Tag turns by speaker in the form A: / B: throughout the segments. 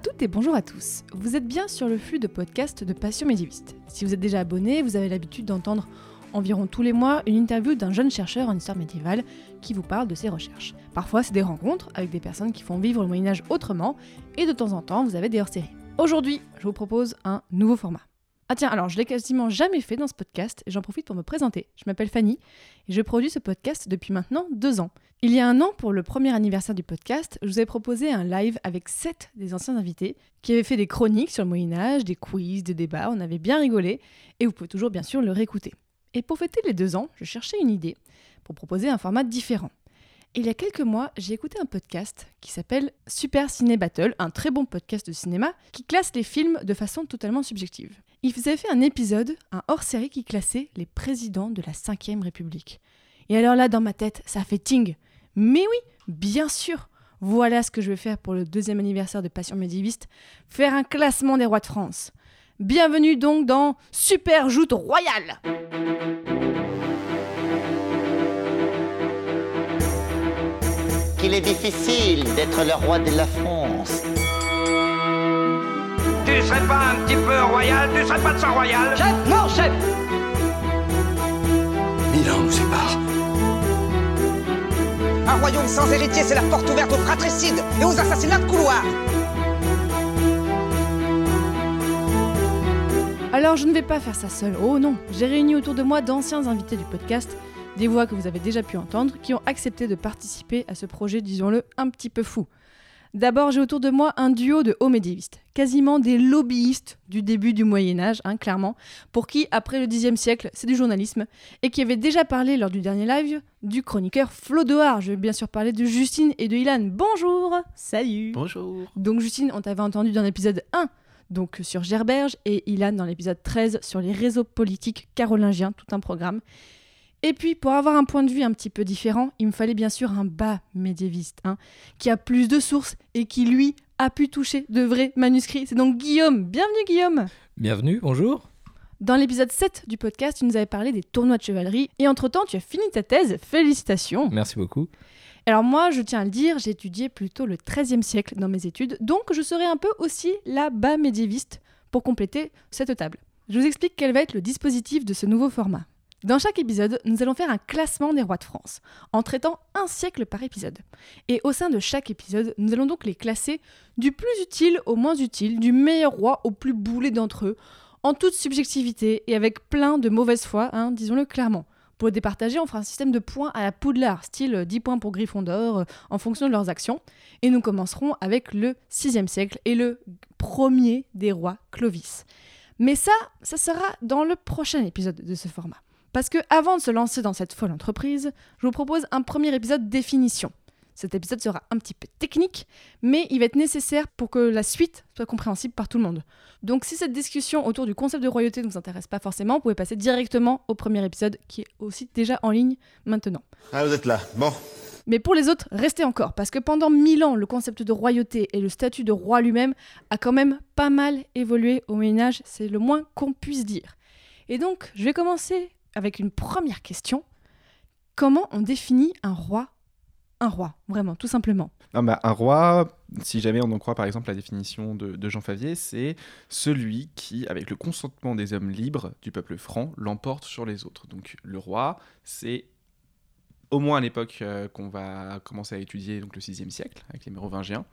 A: Toutes et bonjour à tous. Vous êtes bien sur le flux de podcasts de Passion médiéviste. Si vous êtes déjà abonné, vous avez l'habitude d'entendre environ tous les mois une interview d'un jeune chercheur en histoire médiévale qui vous parle de ses recherches. Parfois, c'est des rencontres avec des personnes qui font vivre le Moyen Âge autrement, et de temps en temps, vous avez des hors-séries. Aujourd'hui, je vous propose un nouveau format. Ah tiens, alors je l'ai quasiment jamais fait dans ce podcast et j'en profite pour me présenter. Je m'appelle Fanny et je produis ce podcast depuis maintenant deux ans. Il y a un an, pour le premier anniversaire du podcast, je vous ai proposé un live avec sept des anciens invités qui avaient fait des chroniques sur le Moyen-Âge, des quiz, des débats, on avait bien rigolé et vous pouvez toujours bien sûr le réécouter. Et pour fêter les deux ans, je cherchais une idée pour proposer un format différent. Il y a quelques mois, j'ai écouté un podcast qui s'appelle Super Ciné Battle, un très bon podcast de cinéma qui classe les films de façon totalement subjective. Ils avaient fait un épisode, un hors-série qui classait les présidents de la 5ème République. Et alors là, dans ma tête, ça fait ting. Mais oui, bien sûr. Voilà ce que je vais faire pour le deuxième anniversaire de Passion médiéviste, faire un classement des rois de France. Bienvenue donc dans Super Joute Royale
B: Qu'il est difficile d'être le roi de la France.
C: Tu serais pas un petit peu royal Tu serais pas de sang royal
D: Chef Non, chef
E: Mille ans nous séparent.
D: Un royaume sans héritier, c'est la porte ouverte aux fratricides et aux assassinats de couloir
A: Alors je ne vais pas faire ça seul, oh non, j'ai réuni autour de moi d'anciens invités du podcast, des voix que vous avez déjà pu entendre, qui ont accepté de participer à ce projet, disons-le, un petit peu fou. D'abord, j'ai autour de moi un duo de hauts médiévistes, quasiment des lobbyistes du début du Moyen Âge, hein, clairement, pour qui, après le Xe siècle, c'est du journalisme, et qui avaient déjà parlé lors du dernier live du chroniqueur Flo Dehar. Je vais bien sûr parler de Justine et de Ilan. Bonjour Salut
E: Bonjour.
A: Donc Justine, on t'avait entendu dans l'épisode 1, donc sur Gerberge, et Ilan dans l'épisode 13 sur les réseaux politiques carolingiens, tout un programme. Et puis, pour avoir un point de vue un petit peu différent, il me fallait bien sûr un bas médiéviste, hein, qui a plus de sources et qui, lui, a pu toucher de vrais manuscrits. C'est donc Guillaume. Bienvenue, Guillaume
F: Bienvenue, bonjour.
A: Dans l'épisode 7 du podcast, tu nous avais parlé des tournois de chevalerie, et entre-temps, tu as fini ta thèse. Félicitations
F: Merci beaucoup.
A: Alors moi, je tiens à le dire, j'ai étudié plutôt le XIIIe siècle dans mes études, donc je serai un peu aussi la bas médiéviste pour compléter cette table. Je vous explique quel va être le dispositif de ce nouveau format. Dans chaque épisode, nous allons faire un classement des rois de France, en traitant un siècle par épisode. Et au sein de chaque épisode, nous allons donc les classer du plus utile au moins utile, du meilleur roi au plus boulé d'entre eux, en toute subjectivité et avec plein de mauvaise foi, hein, disons-le clairement. Pour les départager, on fera un système de points à la Poudlard, style 10 points pour Gryffondor, euh, en fonction de leurs actions. Et nous commencerons avec le 6e siècle et le premier des rois, Clovis. Mais ça, ça sera dans le prochain épisode de ce format. Parce que avant de se lancer dans cette folle entreprise, je vous propose un premier épisode définition. Cet épisode sera un petit peu technique, mais il va être nécessaire pour que la suite soit compréhensible par tout le monde. Donc si cette discussion autour du concept de royauté ne vous intéresse pas forcément, vous pouvez passer directement au premier épisode qui est aussi déjà en ligne maintenant.
G: Ah, vous êtes là. Bon.
A: Mais pour les autres, restez encore, parce que pendant mille ans, le concept de royauté et le statut de roi lui-même a quand même pas mal évolué au Moyen Âge, c'est le moins qu'on puisse dire. Et donc, je vais commencer avec une première question. Comment on définit un roi? Un roi, vraiment, tout simplement.
H: Bah, un roi, si jamais on en croit par exemple la définition de, de Jean Favier, c'est celui qui, avec le consentement des hommes libres du peuple franc, l'emporte sur les autres. Donc le roi, c'est au moins à l'époque euh, qu'on va commencer à étudier, donc le 6e siècle, avec les Mérovingiens,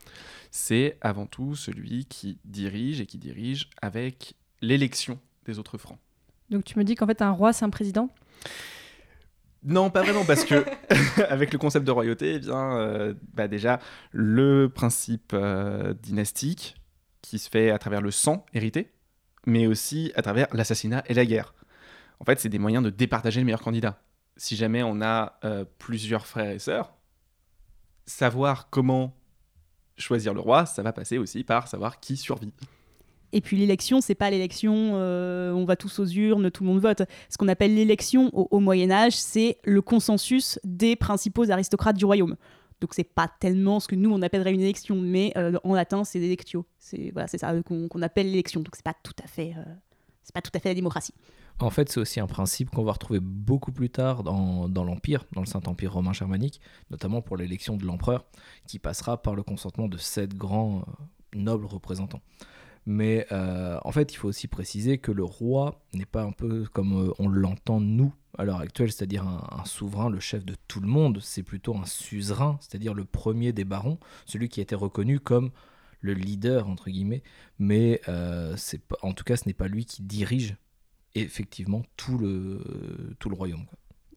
H: c'est avant tout celui qui dirige et qui dirige avec l'élection des autres francs.
A: Donc tu me dis qu'en fait un roi c'est un président?
H: Non, pas vraiment, parce que avec le concept de royauté, eh bien, euh, bah déjà le principe euh, dynastique qui se fait à travers le sang hérité, mais aussi à travers l'assassinat et la guerre. En fait, c'est des moyens de départager le meilleur candidat. Si jamais on a euh, plusieurs frères et sœurs, savoir comment choisir le roi, ça va passer aussi par savoir qui survit.
F: Et puis l'élection, c'est pas l'élection, euh, on va tous aux urnes, tout le monde vote. Ce qu'on appelle l'élection au, au Moyen Âge, c'est le consensus des principaux aristocrates du royaume. Donc c'est pas tellement ce que nous on appellerait une élection, mais euh, en latin c'est l'électio. C'est voilà, c'est ça euh, qu'on appelle l'élection. Donc c'est pas tout à fait, c'est pas tout à fait la démocratie.
G: En fait, c'est aussi un principe qu'on va retrouver beaucoup plus tard dans, l'Empire, dans le Saint-Empire romain germanique, notamment pour l'élection de l'empereur, qui passera par le consentement de sept grands nobles représentants. Mais euh, en fait, il faut aussi préciser que le roi n'est pas un peu comme euh, on l'entend nous à l'heure actuelle, c'est-à-dire un, souverain, le chef de tout le monde, c'est plutôt un suzerain, c'est-à-dire le premier des barons, celui qui a été reconnu comme le leader, entre guillemets, mais euh, en tout cas, ce n'est pas lui qui dirige effectivement tout le, tout le royaume.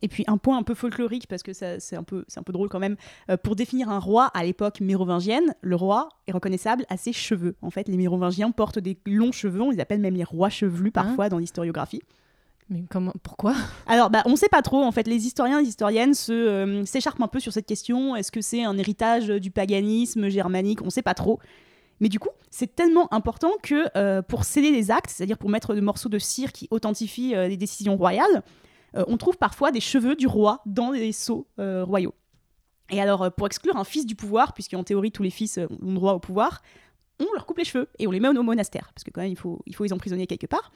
F: Et puis un point un peu folklorique, parce que c'est un, peu- un peu drôle quand même, euh, pour définir un roi à l'époque mérovingienne, le roi est reconnaissable à ses cheveux. En fait, les mérovingiens portent des longs cheveux, on les appelle même les rois chevelus parfois dans l'historiographie.
A: Mais comment, pourquoi?
F: Alors, bah, on ne sait pas trop. En fait, les historiens et les historiennes euh, s'écharpent un peu sur cette question. Est-ce que c'est un héritage du paganisme germanique? On ne sait pas trop. Mais du coup, c'est tellement important que euh, pour sceller les actes, c'est-à-dire pour mettre des morceaux de cire qui authentifient les décisions royales, euh, on trouve parfois des cheveux du roi dans les sceaux euh, royaux. Et alors, euh, pour exclure un fils du pouvoir, puisqu'en théorie tous les fils ont droit au pouvoir, on leur coupe les cheveux et on les met au monastère, parce que quand même il faut, il faut les emprisonner quelque part.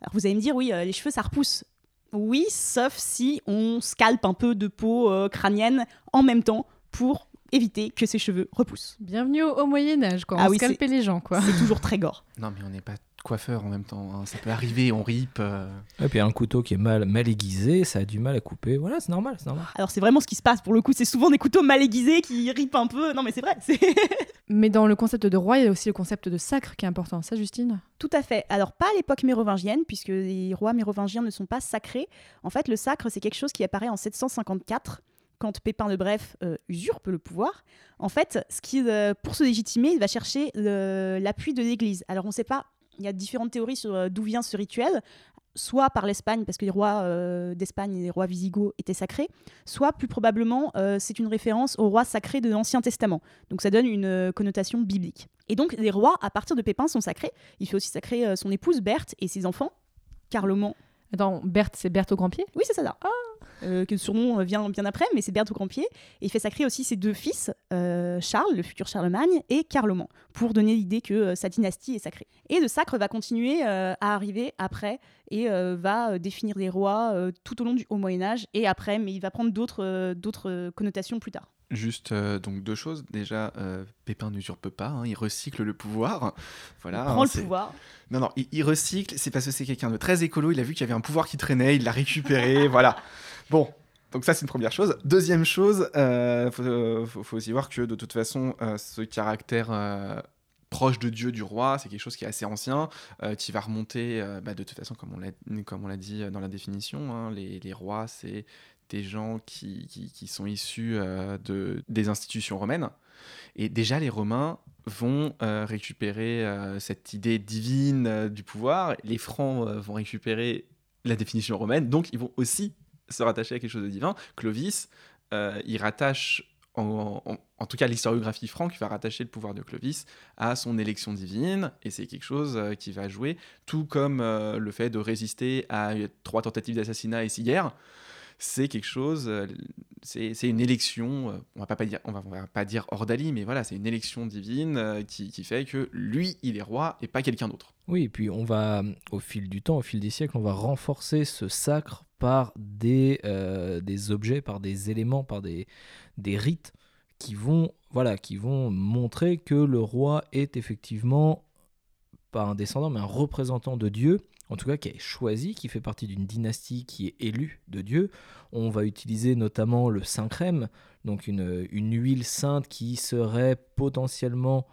F: Alors vous allez me dire, oui, les cheveux ça repousse. Oui, sauf si on scalpe un peu de peau crânienne en même temps pour éviter que ces cheveux repoussent.
A: Bienvenue au, au Moyen Âge, quoi.
F: Ah
A: on
F: oui,
A: scalpait les gens, quoi.
F: C'est toujours très gore.
H: Non, mais on n'est pas coiffeur en même temps. hein. Ça peut arriver, on rip. euh.
G: Et puis un couteau qui est mal, mal aiguisé, ça a du mal à couper. Voilà, c'est normal, c'est normal.
F: Alors c'est vraiment ce qui se passe pour le coup, c'est souvent des couteaux mal aiguisés qui ripent un peu. Non mais c'est vrai,
A: Mais dans le concept de roi, il y a aussi le concept de sacre qui est important. Ça, Justine?
F: Tout à fait. Alors, pas à l'époque mérovingienne, puisque les rois mérovingiens ne sont pas sacrés. En fait, le sacre, c'est quelque chose qui apparaît en 754, quand Pépin le Bref euh, usurpe le pouvoir. En fait, ce qui, euh, pour se légitimer, il va chercher l'appui de l'Église. Alors, on ne sait pas, il y a différentes théories sur euh, d'où vient ce rituel. Soit par l'Espagne, parce que les rois d'Espagne et les rois visigoths étaient sacrés, soit plus probablement c'est une référence aux rois sacrés de l'Ancien Testament. Donc ça donne une connotation biblique. Et donc les rois, à partir de Pépin, sont sacrés. Il fait aussi sacrer son épouse Berthe et ses enfants, Carloman.
A: Attends, Berthe, c'est Berthe au grand pied?
F: Oui, c'est ça là. Euh, que le surnom euh, vient bien après, mais c'est Berthe au grand pied. Et il fait sacrer aussi ses deux fils, euh, Charles, le futur Charlemagne, et Carloman, pour donner l'idée que sa dynastie est sacrée. Et le sacre va continuer à arriver après et va définir les rois tout au long du Haut Moyen Âge et après, mais il va prendre d'autres connotations plus tard.
H: Juste euh, donc deux choses. Déjà, euh, Pépin n'usurpe pas, hein, il recycle le pouvoir. Voilà.
F: Il prend
H: hein,
F: le pouvoir.
H: Non, non, il, il recycle, c'est parce que c'est quelqu'un de très écolo, il a vu qu'il y avait un pouvoir qui traînait, il l'a récupéré, voilà. Bon, donc ça c'est une première chose. Deuxième chose, il faut, euh, faut- faut aussi voir que de toute façon, ce caractère proche de Dieu du roi, c'est quelque chose qui est assez ancien, euh, qui va remonter, euh, bah, de toute façon, comme on l'a, dit dans la définition, hein, les, les rois, c'est des gens qui, qui- sont issus euh, de, des institutions romaines. Et déjà, les Romains vont euh, récupérer euh, cette idée divine du pouvoir. Les Francs vont récupérer la définition romaine. Donc, ils vont aussi se rattacher à quelque chose de divin. Clovis, il rattache, en, en- tout cas, l'historiographie franque va rattacher le pouvoir de Clovis à son élection divine. Et c'est quelque chose qui va jouer, tout comme le fait de résister à trois tentatives d'assassinat et six guerres c'est quelque chose, euh, c'est une élection, euh, on va pas dire, on va, pas dire ordalie, mais voilà, c'est une élection divine euh, qui, qui fait que lui, il est roi et pas quelqu'un d'autre.
G: Oui, et puis on va, au fil du temps, au fil des siècles, on va renforcer ce sacre par des, des objets, par des éléments, par des, des rites qui vont, voilà, qui vont montrer que le roi est effectivement pas un descendant, mais un représentant de Dieu, en tout cas qui est choisi, qui fait partie d'une dynastie qui est élue de Dieu. On va utiliser notamment le saint crème, donc une, une huile sainte qui serait potentiellement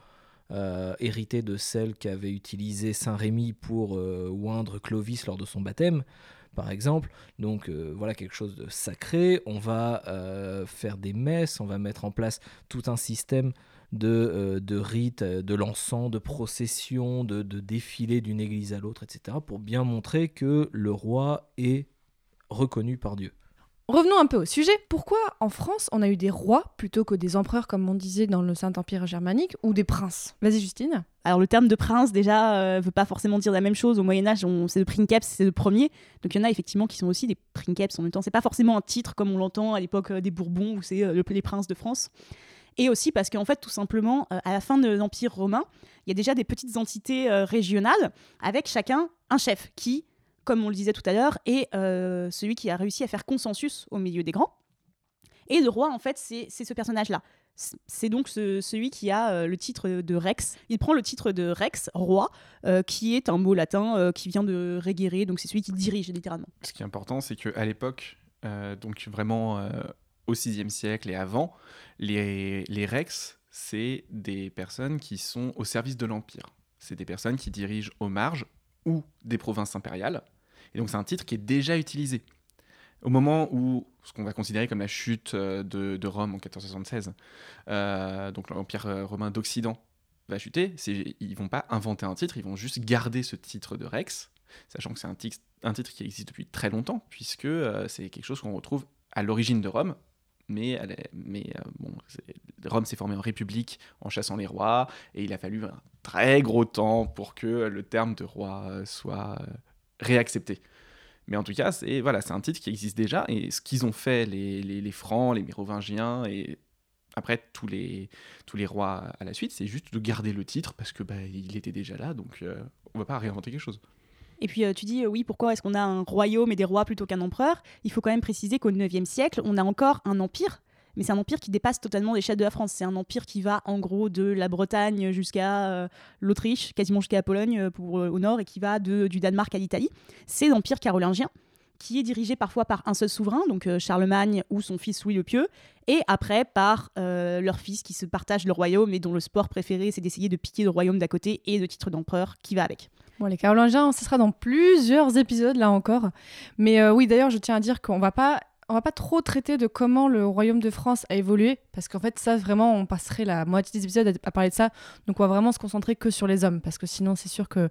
G: euh, héritée de celle qu'avait utilisée Saint Rémy pour euh, oindre Clovis lors de son baptême, par exemple. Donc euh, voilà quelque chose de sacré. On va faire des messes, on va mettre en place tout un système de, euh, de rites, euh, de l'encens, de processions, de, de défilés d'une église à l'autre, etc., pour bien montrer que le roi est reconnu par Dieu.
A: Revenons un peu au sujet. Pourquoi en France on a eu des rois plutôt que des empereurs comme on disait dans le Saint-Empire germanique ou des princes? Vas-y Justine.
F: Alors le terme de prince déjà euh, veut pas forcément dire la même chose. Au Moyen Âge, on- c'est de princeps, c'est le premier. Donc il y en a effectivement qui sont aussi des princeps en même temps. C'est pas forcément un titre comme on l'entend à l'époque des Bourbons où c'est euh, le- les princes de France. Et aussi parce qu'en fait, tout simplement, euh, à la fin de l'Empire romain, il y a déjà des petites entités euh, régionales avec chacun un chef qui, comme on le disait tout à l'heure, est euh, celui qui a réussi à faire consensus au milieu des grands. Et le roi, en fait, c'est ce personnage-là. C'est donc ce- celui qui a le titre de Rex. Il prend le titre de Rex, roi, qui est un mot latin qui vient de regere, donc c'est celui qui dirige littéralement.
H: Ce qui est important, c'est qu'à l'époque, donc vraiment au VIe siècle et avant, les, les rex, c'est des personnes qui sont au service de l'Empire. C'est des personnes qui dirigent aux marges ou des provinces impériales. Et donc c'est un titre qui est déjà utilisé. Au moment où ce qu'on va considérer comme la chute euh, de, de Rome en 1476, euh, donc l'Empire euh, romain d'Occident va chuter, ils vont pas inventer un titre, ils vont juste garder ce titre de Rex, sachant que c'est un, un titre qui existe depuis très longtemps, puisque c'est quelque chose qu'on retrouve à l'origine de Rome, mais, euh, Rome s'est formée en république en chassant les rois, et il a fallu un très gros temps pour que le terme de roi euh, soit euh, réaccepté. Mais en tout cas, c'est voilà, un titre qui existe déjà, et ce qu'ils ont fait, les Francs, les Mérovingiens, et après tous les, tous les rois à la suite, c'est juste de garder le titre, parce que bah, il était déjà là, donc euh, on va pas réinventer quelque chose.
F: Et puis euh, tu dis, euh, oui, pourquoi est-ce qu'on a un royaume et des rois plutôt qu'un empereur? Il faut quand même préciser qu'au 9e siècle, on a encore un empire. Mais c'est un empire qui dépasse totalement l'échelle de la France. C'est un empire qui va en gros de la Bretagne jusqu'à euh, l'Autriche, quasiment jusqu'à la Pologne pour, au nord, et qui va du Danemark à l'Italie. C'est l'empire carolingien, qui est dirigé parfois par un seul souverain, donc Charlemagne ou son fils Louis le Pieux, et après par euh, leur fils qui se partagent le royaume et dont le sport préféré c'est d'essayer de piquer le royaume d'à côté et le titre d'empereur qui va avec.
A: Les Carolingiens, ce sera dans plusieurs épisodes là encore. Mais euh, oui, d'ailleurs, je tiens à dire qu'on va pas, on va pas trop traiter de comment le royaume de France a évolué, parce qu'en fait, ça vraiment, on passerait la moitié des épisodes à, parler de ça. Donc, on va vraiment se concentrer que sur les hommes, parce que sinon, c'est sûr que.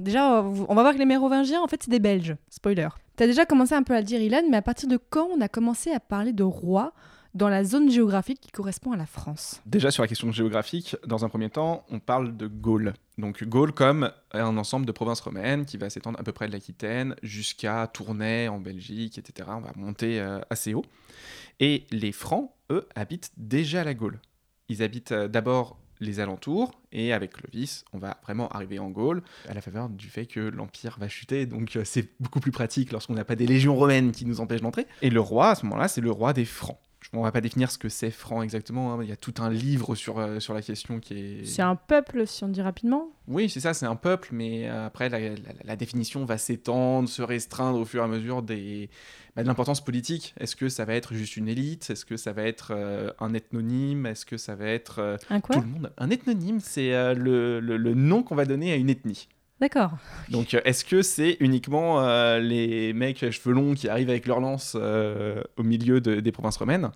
A: Déjà, on va voir que les Mérovingiens, en fait, c'est des Belges. Spoiler. T'as déjà commencé un peu à le dire, Ilan, mais à partir de quand on a commencé à parler de roi dans la zone géographique qui correspond à la France
H: Déjà sur la question géographique, dans un premier temps, on parle de Gaule. Donc Gaule comme un ensemble de provinces romaines qui va s'étendre à peu près de l'Aquitaine jusqu'à Tournai en Belgique, etc. On va monter euh, assez haut. Et les Francs, eux, habitent déjà la Gaule. Ils habitent euh, d'abord les alentours, et avec Clovis, on va vraiment arriver en Gaule, à la faveur du fait que l'Empire va chuter, donc euh, c'est beaucoup plus pratique lorsqu'on n'a pas des légions romaines qui nous empêchent d'entrer. Et le roi, à ce moment-là, c'est le roi des Francs. On va pas définir ce que c'est franc exactement, hein. il y a tout un livre sur, euh, sur la question qui est...
A: C'est un peuple, si on dit rapidement
H: Oui, c'est ça, c'est un peuple, mais euh, après, la, la- la définition va s'étendre, se restreindre au fur et à mesure des, bah, de l'importance politique. Est-ce que ça va être juste une élite? Est-ce que ça va être euh, un ethnonyme? Est-ce que ça va être euh,
A: Un quoi?
H: tout le monde? Un ethnonyme, c'est le, le- le nom qu'on va donner à une ethnie.
A: D'accord.
H: Donc, est-ce que c'est uniquement euh, les mecs à cheveux longs qui arrivent avec leur lance euh, au milieu de- des provinces romaines?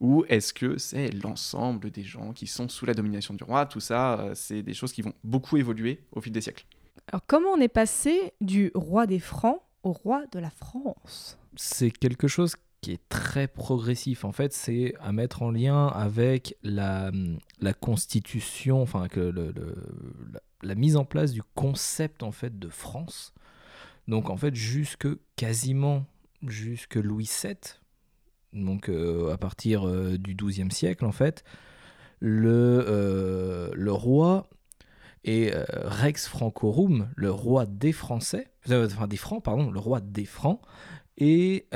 H: Ou est-ce que c'est l'ensemble des gens qui sont sous la domination du roi? Tout ça, euh, c'est des choses qui vont beaucoup évoluer au fil des siècles.
A: Alors, comment on est passé du roi des Francs au roi de la France?
G: C'est quelque chose qui est très progressif. En fait, c'est à mettre en lien avec la, la constitution, enfin que le, le- la, la mise en place du concept en fait de France. Donc en fait, jusque quasiment jusque Louis VII, donc euh, à partir euh, du XIIe siècle en fait, le, euh, le roi et Rex Francorum, le roi des Français, enfin des Francs, pardon, le roi des Francs, et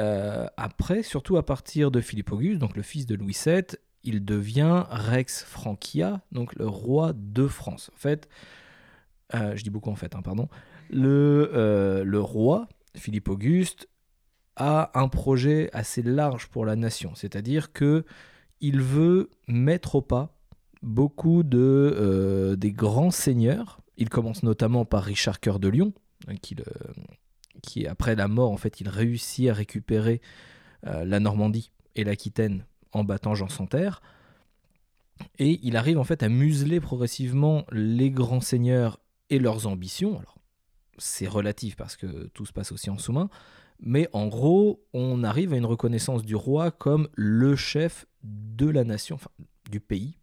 G: après, surtout à partir de Philippe Auguste, donc le fils de Louis VII, il devient Rex Franchia, donc le roi de France. En fait, je dis beaucoup en fait, hein, pardon, le, le roi, Philippe Auguste, a un projet assez large pour la nation, c'est-à-dire que il veut mettre au pas beaucoup de, euh, des grands seigneurs. Il commence notamment par Richard Cœur de Lion, hein, qui, après la mort, en fait, il réussit à récupérer euh, la Normandie et l'Aquitaine en battant Jean Santerre. Et il arrive en fait à museler progressivement les grands seigneurs et leurs ambitions. C'est relatif parce que tout se passe aussi en sous-main, Mais en gros, on arrive à une reconnaissance du roi comme le chef de la nation, enfin, du pays,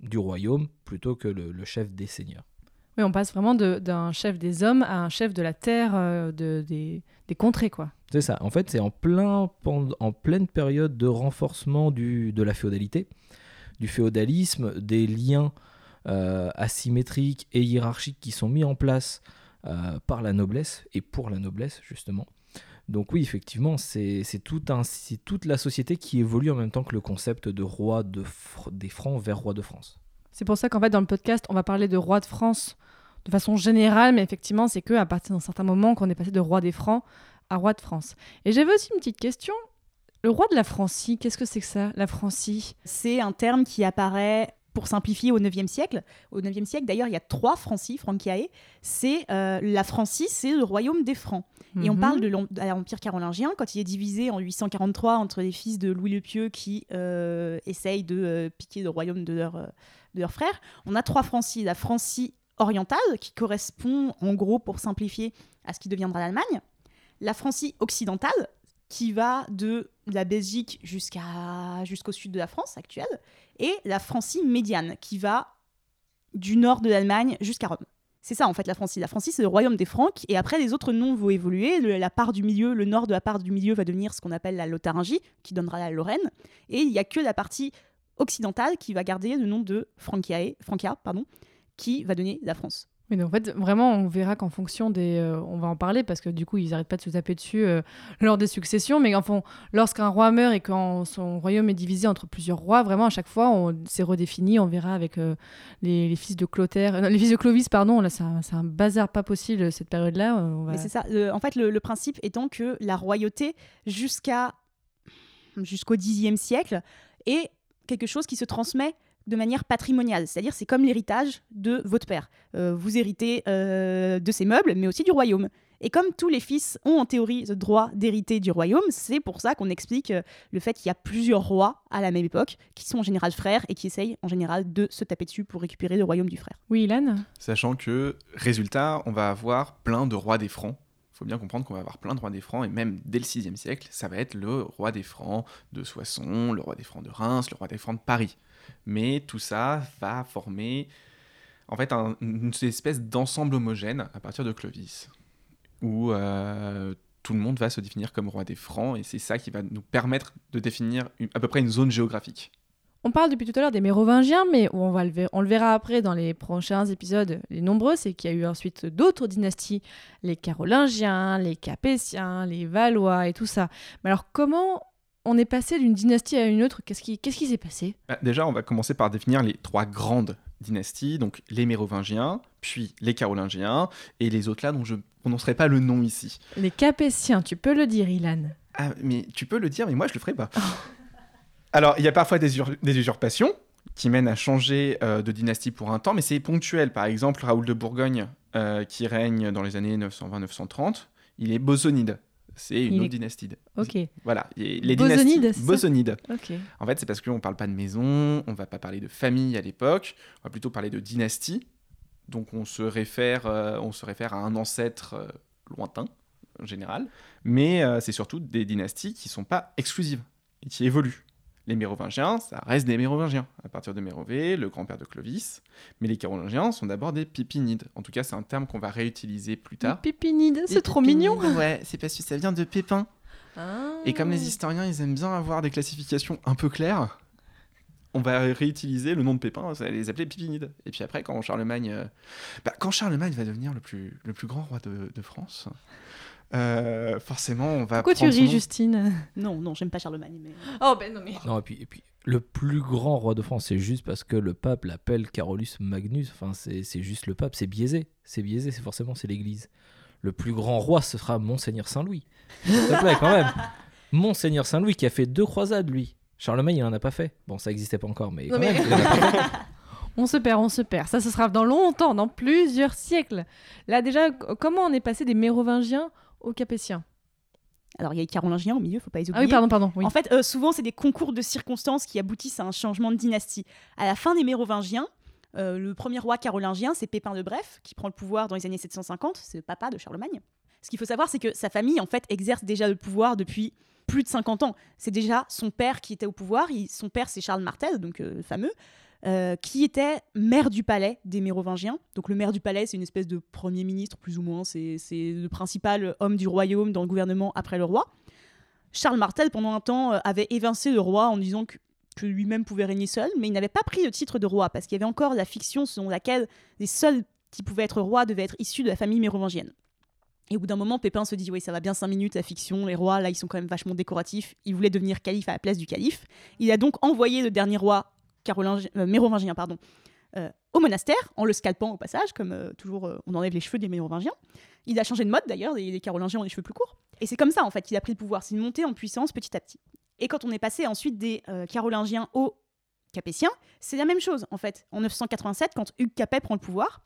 G: du royaume, plutôt que le, le chef des seigneurs.
A: Oui, on passe vraiment d'un chef des hommes à un chef de la terre, euh, de, des, des contrées, quoi.
G: C'est ça. En fait, c'est en, plein, en pleine période de renforcement du, de la féodalité, du féodalisme, des liens euh, asymétriques et hiérarchiques qui sont mis en place euh, par la noblesse et pour la noblesse, justement. Donc oui, effectivement, c'est tout un- toute la société qui évolue en même temps que le concept de roi de Fr- des Francs vers roi de France.
A: C'est pour ça qu'en fait, dans le podcast, on va parler de roi de France de façon générale, mais effectivement, c'est qu'à partir d'un certain moment qu'on est passé de roi des Francs à roi de France. Et j'avais aussi une petite question. Le roi de la Francie, qu'est-ce que c'est que ça, la Francie?
F: C'est un terme qui apparaît, pour simplifier, au 9e siècle. Au 9e siècle, d'ailleurs, il y a trois Francies, Franciae. C'est euh, la Francie, c'est le royaume des Francs. Et on
A: Mhm.
F: parle de l'em- de l'Empire carolingien quand il est divisé en 843 entre les fils de Louis le Pieux qui euh, essayent de euh, piquer le royaume de leur, de leur frère. On a trois Francies. La Francie orientale, qui correspond, en gros, pour simplifier, à ce qui deviendra l'Allemagne. La Francie occidentale, qui va de la Belgique jusqu'à jusqu'au sud de la France actuelle, et la Francie médiane, qui va du nord de l'Allemagne jusqu'à Rome. C'est ça en fait la Francie. La Francie c'est le royaume des Franques et après les autres noms vont évoluer. Le- la part du milieu, le nord de la part du milieu va devenir ce qu'on appelle la Lotharingie, qui donnera la Lorraine. Et il n'y a que la partie occidentale qui va garder le nom de Francia, pardon, qui va donner la France.
A: Donc en fait, vraiment, on verra qu'en fonction des. euh, on va en parler parce que du coup, ils n'arrêtent pas de se taper dessus euh, lors des successions. Mais enfin, lorsqu'un roi meurt et quand son royaume est divisé entre plusieurs rois, vraiment, à chaque fois, on c'est redéfini. On verra avec euh, les, les fils de Clotaire, non, les fils de Clovis, pardon. Là, c'est un, un bazar pas possible cette période-là. va-
F: Mais c'est ça. En fait, le, le principe étant que la royauté, jusqu'à jusqu'au Xe siècle, est quelque chose qui se transmet de manière patrimoniale. C'est-à-dire, c'est comme l'héritage de votre père. Euh, vous héritez euh, de ses meubles, mais aussi du royaume. Et comme tous les fils ont en théorie le droit d'hériter du royaume, c'est pour ça qu'on explique euh, le fait qu'il y a plusieurs rois à la même époque, qui sont en général frères et qui essayent en général de se taper dessus pour récupérer le royaume du frère.
A: Oui, Ilan?
H: Sachant que, résultat, on va avoir plein de rois des Francs. Il faut bien comprendre qu'on va avoir plein de rois des Francs, et même dès le 6 siècle, ça va être le roi des Francs de Soissons, le roi des Francs de Reims, le roi des Francs de Paris. Mais tout ça va former en fait un- une espèce d'ensemble homogène à partir de Clovis, où euh, tout le monde va se définir comme roi des Francs, et c'est ça qui va nous permettre de définir à peu près une zone géographique.
A: On parle depuis tout à l'heure des Mérovingiens, mais on, va le, on le verra après dans les prochains épisodes, les nombreux, c'est qu'il y a eu ensuite d'autres dynasties, les Carolingiens, les Capétiens, les Valois et tout ça. Mais alors comment on est passé d'une dynastie à une autre Qu'est-ce qui s'est passé?
H: Bah, Déjà, on va commencer par définir les trois grandes dynasties, donc les Mérovingiens, puis les Carolingiens, et les autres là dont je ne prononcerai pas le nom ici.
A: Les Capétiens, tu peux le dire, Ilan.
H: Ah, mais tu peux le dire, mais moi je le ferai pas. Alors, il y a parfois des, ur- des usurpations qui mènent à changer euh, de dynastie pour un temps, mais c'est ponctuel. Par exemple, Raoul de Bourgogne, euh, qui règne dans les années 920-930, il est bosonide. C'est une autre
A: est-
H: dynastie.
A: Ok.
H: Voilà. Et les
A: Bosonide,
H: dynasties
A: c'est ça
H: bosonides.
A: Ok.
H: En fait, c'est parce qu'on ne parle pas de maison, on va pas parler de famille à l'époque, on va plutôt parler de dynastie. Donc on se réfère, euh, on se réfère à un ancêtre euh, lointain, en général. Mais euh, c'est surtout des dynasties qui sont pas exclusives et qui évoluent. Les Mérovingiens, ça reste des Mérovingiens, à partir de Mérové, le grand-père de Clovis. Mais les Carolingiens sont d'abord des Pépinides. En tout cas, c'est un terme qu'on va réutiliser plus tard.
A: Pépinide,
H: Des
A: c'est trop mignon.
H: Pépinides, Ouais, c'est parce que ça vient de Pépin. Et comme
A: Ah.
H: les historiens, ils aiment bien avoir des classifications un peu claires, on va réutiliser le nom de Pépin, ça va les appeler Pipinides. Et puis après, quand Charlemagne, euh, bah, quand Charlemagne va devenir le plus, le plus grand roi de, de France, euh, forcément, on va.
A: Pourquoi tu ris. Justine?
F: Non, non, j'aime pas Charlemagne. Mais...
A: Oh ben non mais.
G: Non, et puis, et puis le plus grand roi de France, c'est juste parce que le pape l'appelle Carolus Magnus. Enfin, c'est c'est juste le pape, c'est biaisé. C'est biaisé, c'est forcément c'est l'Église. Le plus grand roi, ce sera Monseigneur Saint-Louis. S'il te plaît, quand même. Monseigneur Saint-Louis qui a fait deux croisades, lui. Charlemagne, il en a pas fait. Bon, ça existait pas encore, mais
A: Non,
G: quand
A: mais-
G: même, il en a pas fait.
A: On se perd, on se perd. Ça, ce sera dans longtemps, dans plusieurs siècles. Là, déjà, comment on est passé des Mérovingiens aux Capétiens
F: Alors, il y a les Carolingiens au milieu, faut pas les
A: Ah
F: oublier.
A: oui, pardon, pardon. Oui.
F: En fait, euh, souvent, c'est des concours de circonstances qui aboutissent à un changement de dynastie. À la fin des Mérovingiens, euh, le premier roi carolingien, c'est Pépin de Bref, qui prend le pouvoir dans les années 750, c'est le papa de Charlemagne. Ce qu'il faut savoir, c'est que sa famille, en fait, exerce déjà le pouvoir depuis plus de 50 ans. C'est déjà son père qui était au pouvoir. Il- son père, c'est Charles Martel, donc euh, fameux, euh, qui était maire du palais des Mérovingiens. Donc le maire du palais, c'est une espèce de premier ministre, plus ou moins. C'est le principal homme du royaume dans le gouvernement après le roi. Charles Martel, pendant un temps, euh, avait évincé le roi en disant que, lui-même pouvait régner seul, mais il n'avait pas pris le titre de roi, parce qu'il y avait encore la fiction selon laquelle les seuls qui pouvaient être rois devaient être issus de la famille mérovingienne. Et au bout d'un moment, Pépin se dit Oui, ça va bien 5 minutes, la fiction, les rois, là, ils sont quand même vachement décoratifs. Il voulait devenir calife à la place du calife. Il a donc envoyé le dernier roi euh, mérovingien pardon, euh, au monastère, en le scalpant au passage, comme euh, toujours on enlève les cheveux des mérovingiens. Il a changé de mode d'ailleurs, les, les carolingiens ont les cheveux plus courts. Et c'est comme ça en fait qu'il a pris le pouvoir, c'est une montée en puissance petit à petit. Et quand on est passé ensuite des carolingiens aux capétiens, c'est la même chose en fait. En 987, quand Hugues Capet prend le pouvoir,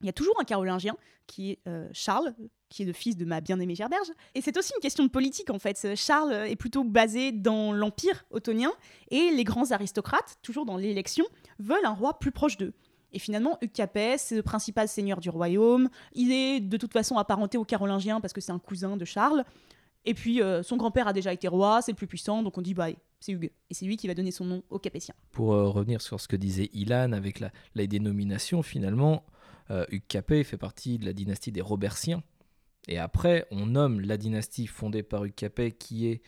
F: il y a toujours un carolingien qui est Charles, qui est le fils de ma bien-aimée Gerberge. Et c'est aussi une question de politique en fait. Charles est plutôt basé dans l'Empire ottonien et les grands aristocrates, toujours dans l'élection, veulent un roi plus proche d'eux. Et finalement, Hugues Capet, c'est le principal seigneur du royaume. Il est de toute façon apparenté aux Carolingiens parce que c'est un cousin de Charles. Et puis, euh, son grand-père a déjà été roi, c'est le plus puissant, donc on dit, bah, c'est Hugues. Et c'est lui qui va donner son nom aux Capétiens.
G: Pour euh, revenir sur ce que disait Ilan avec la, la dénomination, finalement, euh, Hugues Capet fait partie de la dynastie des Robertiens. Et après, on nomme la dynastie fondée par Capet, qui est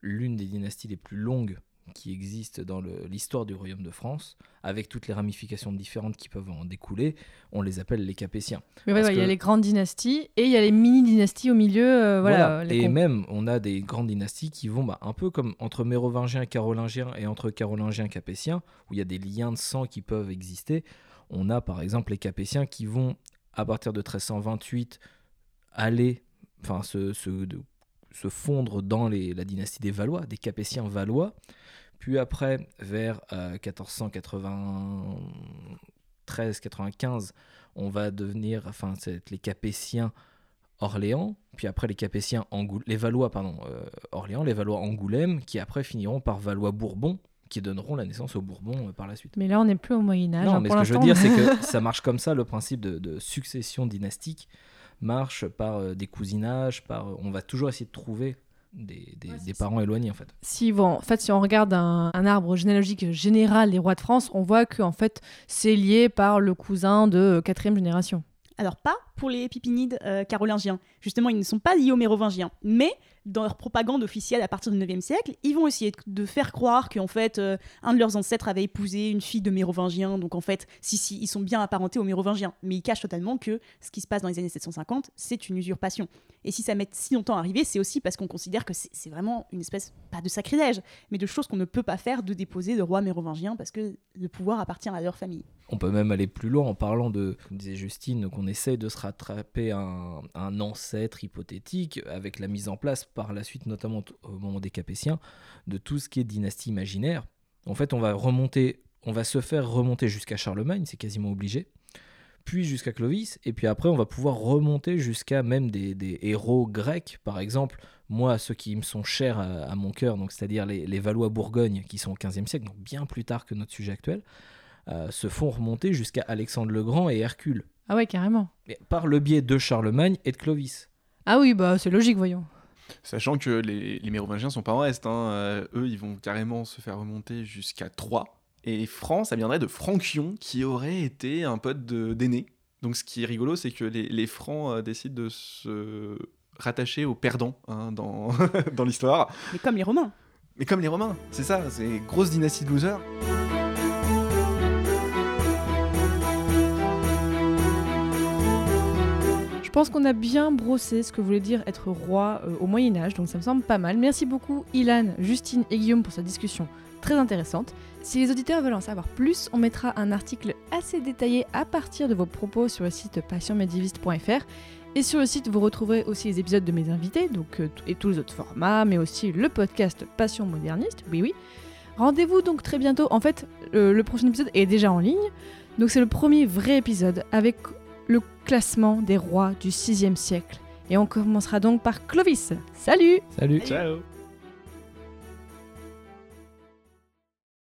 G: l'une des dynasties les plus longues qui existent dans l'histoire du royaume de France, avec toutes les ramifications différentes qui peuvent en découler, on les appelle les Capétiens.
A: Mais ouais, ouais, il y a les grandes dynasties et il y a les mini-dynasties au milieu. euh, voilà, les
G: Et même, on a des grandes dynasties qui vont bah, un peu comme entre mérovingiens, carolingiens et entre carolingiens, capétiens, où il y a des liens de sang qui peuvent exister. On a par exemple les capétiens qui vont, à partir de 1328, aller, enfin, se, se, de- se fondre dans les- la dynastie des Valois, des capétiens valois. Puis après, vers euh, 1493-95, on va devenir, enfin, c'est les capétiens Orléans, puis après les Capétiens Angoulême, les Valois, pardon, euh, Orléans, les Valois Angoulême, qui après finiront par Valois-Bourbon, qui donneront la naissance aux Bourbons euh, par la suite.
A: Mais là, on n'est plus au Moyen-Âge.
G: Non,
A: hein,
G: mais
A: pour
G: ce que je veux dire, c'est que ça marche comme ça, le principe de, de succession dynastique marche par euh, des cousinages, par, on va toujours essayer de trouver des, des- des parents éloignés en fait.
A: Si, bon, en fait, si on regarde un, un arbre généalogique général des rois de France, on voit que en fait, c'est lié par le cousin de euh, quatrième génération.
F: Alors pas pour les pipinides euh, carolingiens. Justement, ils ne sont pas liés aux mérovingiens. Mais dans leur propagande officielle à partir du 9e siècle, ils vont essayer de faire croire qu'en fait, euh, un de leurs ancêtres avait épousé une fille de mérovingien. Donc en fait, si, si, ils sont bien apparentés aux mérovingiens. Mais ils cachent totalement que ce qui se passe dans les années 750, c'est une usurpation. Et si ça met si longtemps à arriver, c'est aussi parce qu'on considère que c'est vraiment une espèce, pas de sacrilège, mais de choses qu'on ne peut pas faire de déposer le roi mérovingien parce que le pouvoir appartient à leur famille.
G: On peut même aller plus loin en parlant de, comme disait Justine, qu'on essaie de se rattraper un ancêtre hypothétique avec la mise en place par la suite, notamment au moment des Capétiens, de tout ce qui est dynastie imaginaire. En fait, on va remonter, on va se faire remonter jusqu'à Charlemagne, c'est quasiment obligé, puis jusqu'à Clovis, et puis après, on va pouvoir remonter jusqu'à même des, des héros grecs, par exemple. Moi, ceux qui me sont chers à, à mon cœur, donc c'est-à-dire les, les Valois-Bourgogne, qui sont au XVe siècle, donc bien plus tard que notre sujet actuel, euh, se font remonter jusqu'à Alexandre le Grand et Hercule,
A: Ah ouais, carrément.
G: mais par le biais de Charlemagne et de Clovis.
A: Ah oui, bah c'est logique, voyons.
H: Sachant que les, les Mérovingiens sont pas en reste, hein. euh, eux ils vont carrément se faire remonter jusqu'à Troyes. Et Franc, ça viendrait de Franquion, qui aurait été un pote d'aîné. Donc ce qui est rigolo, c'est que les, les Francs euh, décident de se rattacher aux perdants hein, dans, dans l'histoire.
F: Mais comme les Romains.
H: Mais comme les Romains, c'est ça, c'est grosse dynastie de losers.
A: Pense qu'on a bien brossé ce que voulait dire être roi euh, au Moyen Âge, donc ça me semble pas mal. Merci beaucoup Ilan, Justine et Guillaume pour cette discussion très intéressante. Si les auditeurs veulent en savoir plus, on mettra un article assez détaillé à partir de vos propos sur le site passionmédiéviste.fr. Et sur le site, vous retrouverez aussi les épisodes de mes invités, donc euh, et tous les autres formats, mais aussi le podcast Passion moderniste. Oui, oui. Rendez-vous donc très bientôt. En fait, euh, le prochain épisode est déjà en ligne. Donc c'est le premier vrai épisode avec classement des rois du 6e siècle. Et on commencera donc par Clovis. Salut
G: Salut
H: Ciao